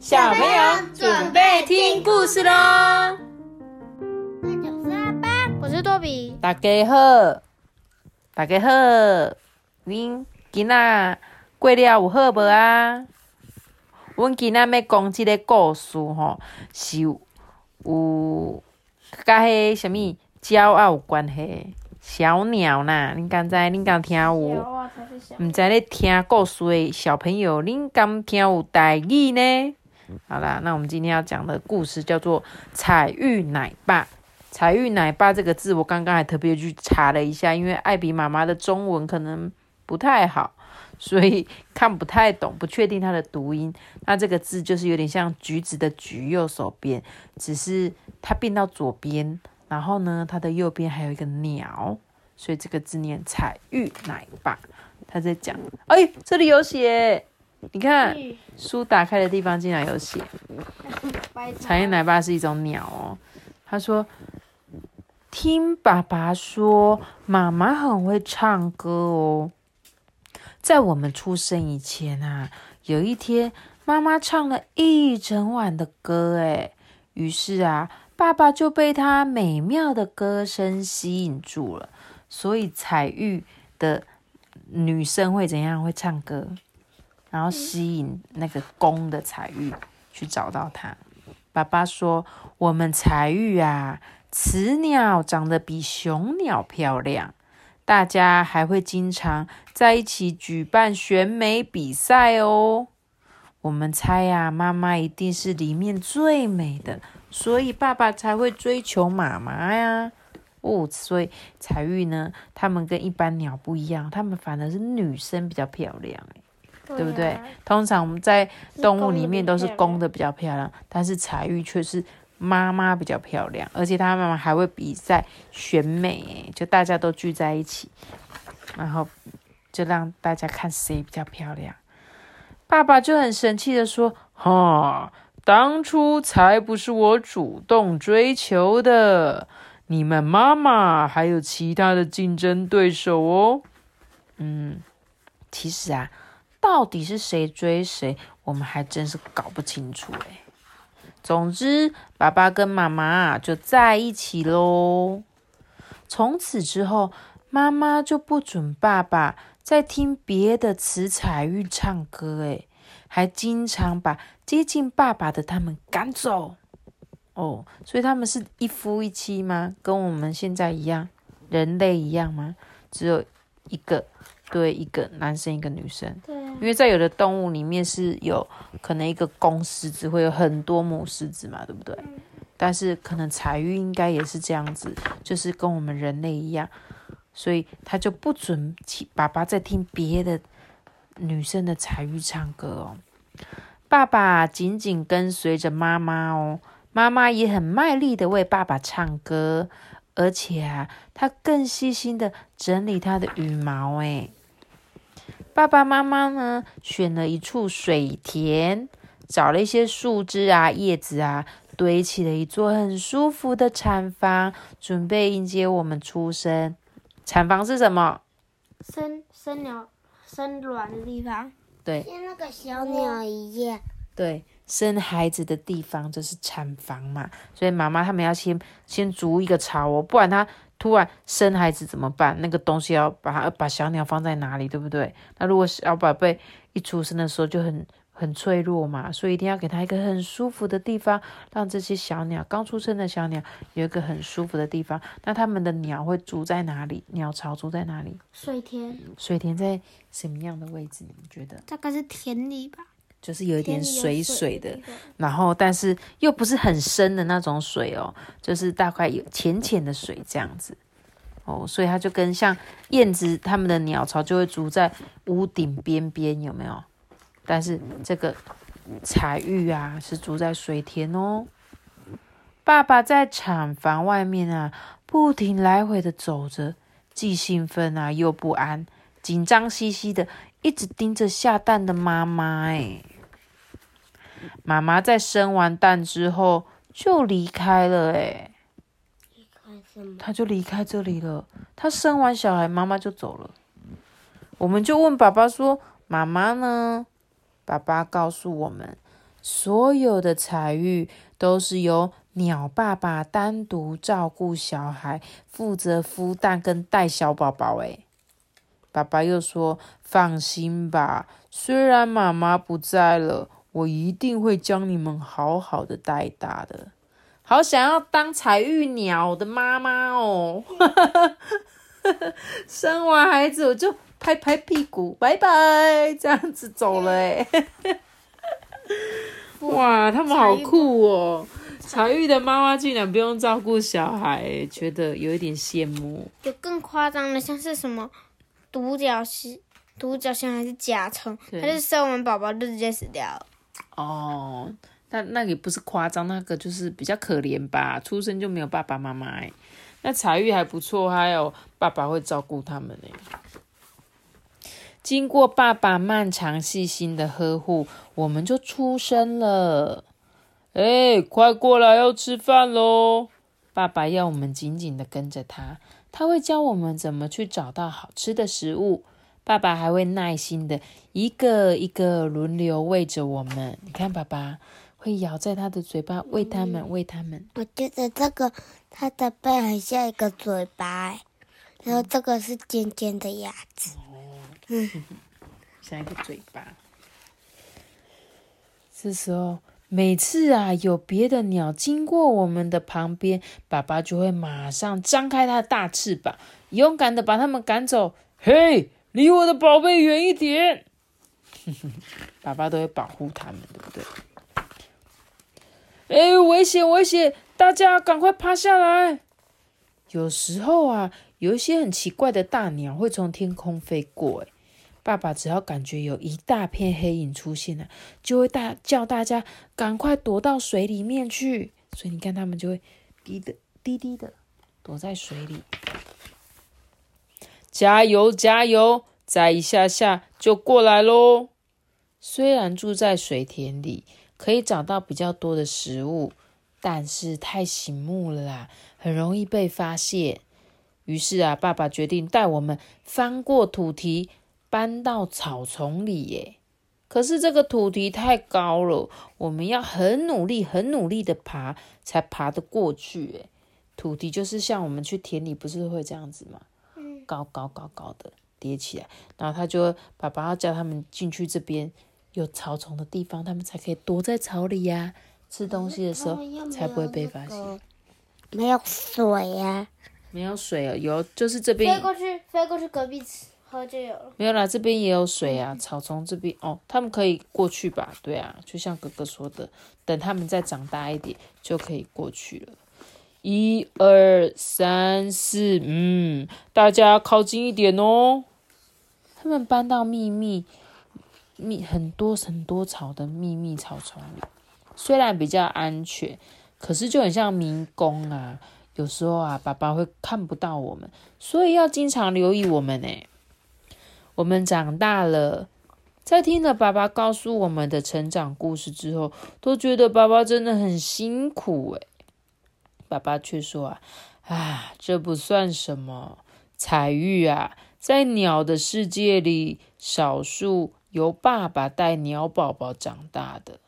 小朋友准备听故事喽！我是阿爸，我是多比。大家好，大家好，恁今仔过了有好无啊？阮今仔要讲即个故事吼，是有甲迄什物鸟仔有关系。小鸟啦，恁敢知？恁敢听有？毋知咧听故事的小朋友，恁敢听有代语呢？好啦，那我们今天要讲的故事叫做《彩玉奶爸》。彩玉奶爸这个字，我刚刚还特别去查了一下，因为艾比妈妈的中文可能不太好，所以看不太懂，不确定它的读音。那这个字就是有点像橘子的橘，右手边，只是它变到左边，然后呢，它的右边还有一个鸟，所以这个字念彩玉奶爸。他在讲，哎，这里有写。你看书打开的地方竟然有写，彩玉奶爸是一种鸟哦。他说：“听爸爸说，妈妈很会唱歌哦。在我们出生以前啊，有一天妈妈唱了一整晚的歌，哎，于是啊，爸爸就被她美妙的歌声吸引住了。所以彩玉的女生会怎样？会唱歌。”然后吸引那个公的彩玉去找到它。爸爸说：“我们彩玉啊，雌鸟长得比雄鸟漂亮，大家还会经常在一起举办选美比赛哦。我们猜呀，妈妈一定是里面最美的，所以爸爸才会追求妈妈呀。哦，所以彩玉呢，它们跟一般鸟不一样，它们反而是女生比较漂亮对不对？通常我们在动物里面都是公的比较漂亮，但是彩玉却是妈妈比较漂亮，而且他们还会比赛选美，就大家都聚在一起，然后就让大家看谁比较漂亮。爸爸就很生气的说：“哈，当初才不是我主动追求的，你们妈妈还有其他的竞争对手哦。”嗯，其实啊。到底是谁追谁，我们还真是搞不清楚哎。总之，爸爸跟妈妈就在一起喽。从此之后，妈妈就不准爸爸再听别的雌彩玉唱歌，哎，还经常把接近爸爸的他们赶走。哦，所以他们是一夫一妻吗？跟我们现在一样，人类一样吗？只有一个。对，一个男生，一个女生。对，因为在有的动物里面是有可能一个公狮子会有很多母狮子嘛，对不对？但是可能彩玉应该也是这样子，就是跟我们人类一样，所以他就不准爸爸在听别的女生的彩玉唱歌哦。爸爸紧紧跟随着妈妈哦，妈妈也很卖力的为爸爸唱歌，而且啊，他更细心的整理他的羽毛诶。爸爸妈妈呢，选了一处水田，找了一些树枝啊、叶子啊，堆起了一座很舒服的产房，准备迎接我们出生。产房是什么？生生鸟生卵的地方。对，像那个小鸟一样。对，生孩子的地方就是产房嘛。所以妈妈他们要先先筑一个巢哦，不然它。突然生孩子怎么办？那个东西要把它把小鸟放在哪里，对不对？那如果小宝贝一出生的时候就很很脆弱嘛，所以一定要给他一个很舒服的地方，让这些小鸟刚出生的小鸟有一个很舒服的地方。那他们的鸟会住在哪里？鸟巢住在哪里？水田。水田在什么样的位置？你们觉得？大概是田里吧。就是有一点水水的，然后但是又不是很深的那种水哦，就是大概有浅浅的水这样子哦，所以它就跟像燕子它们的鸟巢就会筑在屋顶边边，有没有？但是这个彩玉啊是住在水田哦。爸爸在产房外面啊，不停来回的走着，既兴奋啊又不安，紧张兮兮的。一直盯着下蛋的妈妈，哎，妈妈在生完蛋之后就离开了，哎，离开什么？她就离开这里了。她生完小孩，妈妈就走了。我们就问爸爸说：“妈妈呢？”爸爸告诉我们所有的彩育都是由鸟爸爸单独照顾小孩，负责孵蛋跟带小宝宝。诶爸爸又说：“放心吧，虽然妈妈不在了，我一定会将你们好好的带大的。”好想要当彩玉鸟的妈妈哦！生完孩子我就拍拍屁股，拜拜，这样子走了哎。哇，他们好酷哦！彩玉的妈妈竟然不用照顾小孩，觉得有一点羡慕。有更夸张的，像是什么独角戏、独角仙还是甲虫，它是生完宝宝就直接死掉了。哦，那那也不是夸张，那个就是比较可怜吧，出生就没有爸爸妈妈哎。那彩玉还不错，还有爸爸会照顾他们呢。经过爸爸漫长细心的呵护，我们就出生了。哎，快过来要吃饭喽！爸爸要我们紧紧的跟着他，他会教我们怎么去找到好吃的食物。爸爸还会耐心的一个一个轮流喂着我们。你看，爸爸会咬在他的嘴巴喂他们，喂他们。我觉得这个它的背很像一个嘴巴，然后这个是尖尖的牙齿。嗯，像一个嘴巴。这时候，每次啊有别的鸟经过我们的旁边，爸爸就会马上张开他的大翅膀，勇敢的把它们赶走。嘿，离我的宝贝远一点！爸爸都会保护他们，对不对？哎，危险，危险！大家赶快趴下来。有时候啊，有一些很奇怪的大鸟会从天空飞过，哎。爸爸只要感觉有一大片黑影出现了，就会大叫大家赶快躲到水里面去。所以你看，他们就会低的低低的躲在水里。加油，加油！再一下下就过来喽。虽然住在水田里，可以找到比较多的食物，但是太醒目了啦，很容易被发现。于是啊，爸爸决定带我们翻过土堤。搬到草丛里耶，可是这个土堤太高了，我们要很努力、很努力的爬，才爬得过去。哎，土堤就是像我们去田里不是会这样子吗？高高高高的叠起来，然后他就爸爸要叫他们进去这边有草丛的地方，他们才可以躲在草里呀，吃东西的时候才不会被发现。没有水呀？没有水啊，有就是这边飞过去，飞过去隔壁吃。喝就有，没有啦，这边也有水啊，草丛这边哦，他们可以过去吧？对啊，就像哥哥说的，等他们再长大一点就可以过去了。一二三四，嗯，大家靠近一点哦。他们搬到秘密密很多很多草的秘密草丛里，虽然比较安全，可是就很像迷宫啊。有时候啊，爸爸会看不到我们，所以要经常留意我们呢。我们长大了，在听了爸爸告诉我们的成长故事之后，都觉得爸爸真的很辛苦诶爸爸却说啊，啊，这不算什么。彩玉啊，在鸟的世界里，少数由爸爸带鸟宝宝长大的，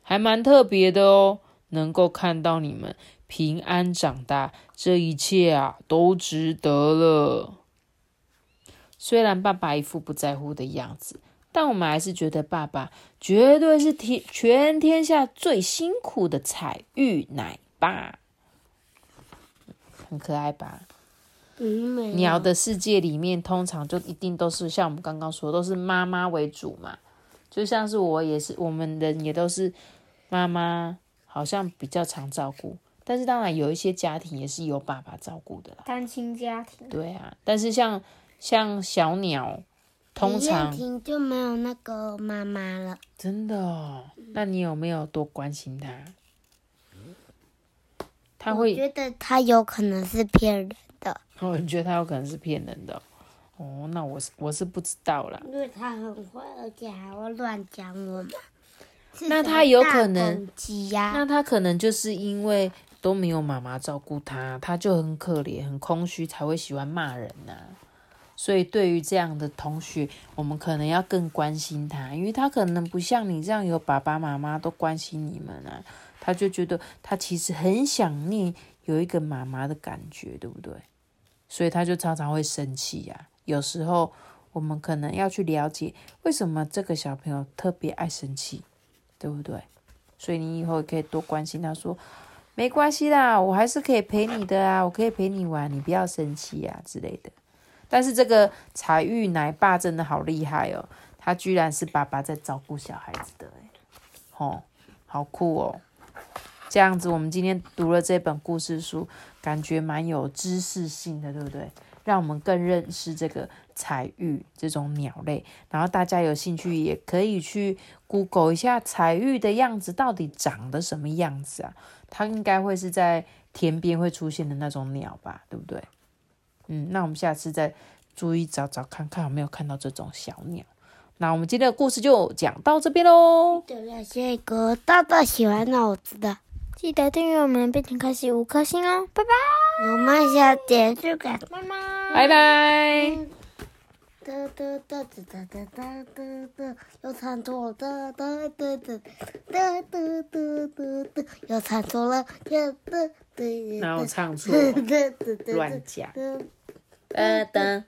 还蛮特别的哦。能够看到你们平安长大，这一切啊，都值得了。虽然爸爸一副不在乎的样子，但我们还是觉得爸爸绝对是天全天下最辛苦的彩玉奶爸，很可爱吧？嗯，鸟的世界里面，通常就一定都是像我们刚刚说，都是妈妈为主嘛。就像是我也是，我们人也都是妈妈，好像比较常照顾。但是当然有一些家庭也是由爸爸照顾的啦，单亲家庭。对啊，但是像。像小鸟，通常就没有那个妈妈了。真的哦？那你有没有多关心它？他会觉得他有可能是骗人的。哦，你觉得他有可能是骗人的？哦，那我是我是不知道啦。因为他很坏，而且还会乱讲我们。那他有可能？呀？那他可能就是因为都没有妈妈照顾他，他就很可怜、很空虚，才会喜欢骂人呐。所以对于这样的同学，我们可能要更关心他，因为他可能不像你这样有爸爸妈妈都关心你们啊，他就觉得他其实很想念有一个妈妈的感觉，对不对？所以他就常常会生气呀。有时候我们可能要去了解为什么这个小朋友特别爱生气，对不对？所以你以后可以多关心他，说没关系啦，我还是可以陪你的啊，我可以陪你玩，你不要生气啊之类的。但是这个彩玉奶爸真的好厉害哦，他居然是爸爸在照顾小孩子的，哎，吼，好酷哦！这样子，我们今天读了这本故事书，感觉蛮有知识性的，对不对？让我们更认识这个彩玉这种鸟类。然后大家有兴趣也可以去 Google 一下彩玉的样子到底长得什么样子啊？它应该会是在田边会出现的那种鸟吧，对不对？嗯，那我们下次再注意找找看看有没有看到这种小鸟。那我们今天的故事就讲到这边喽。感谢哥大大喜欢脑子的，记得订阅我们变成开心五颗星哦，拜拜。我们下点去看，拜拜，拜拜。哒哒哒哒哒哒哒哒哒，又唱错了，哒哒哒哒哒哒哒哒，又唱错了，哒哒哒。然后唱错，乱讲。哒哒。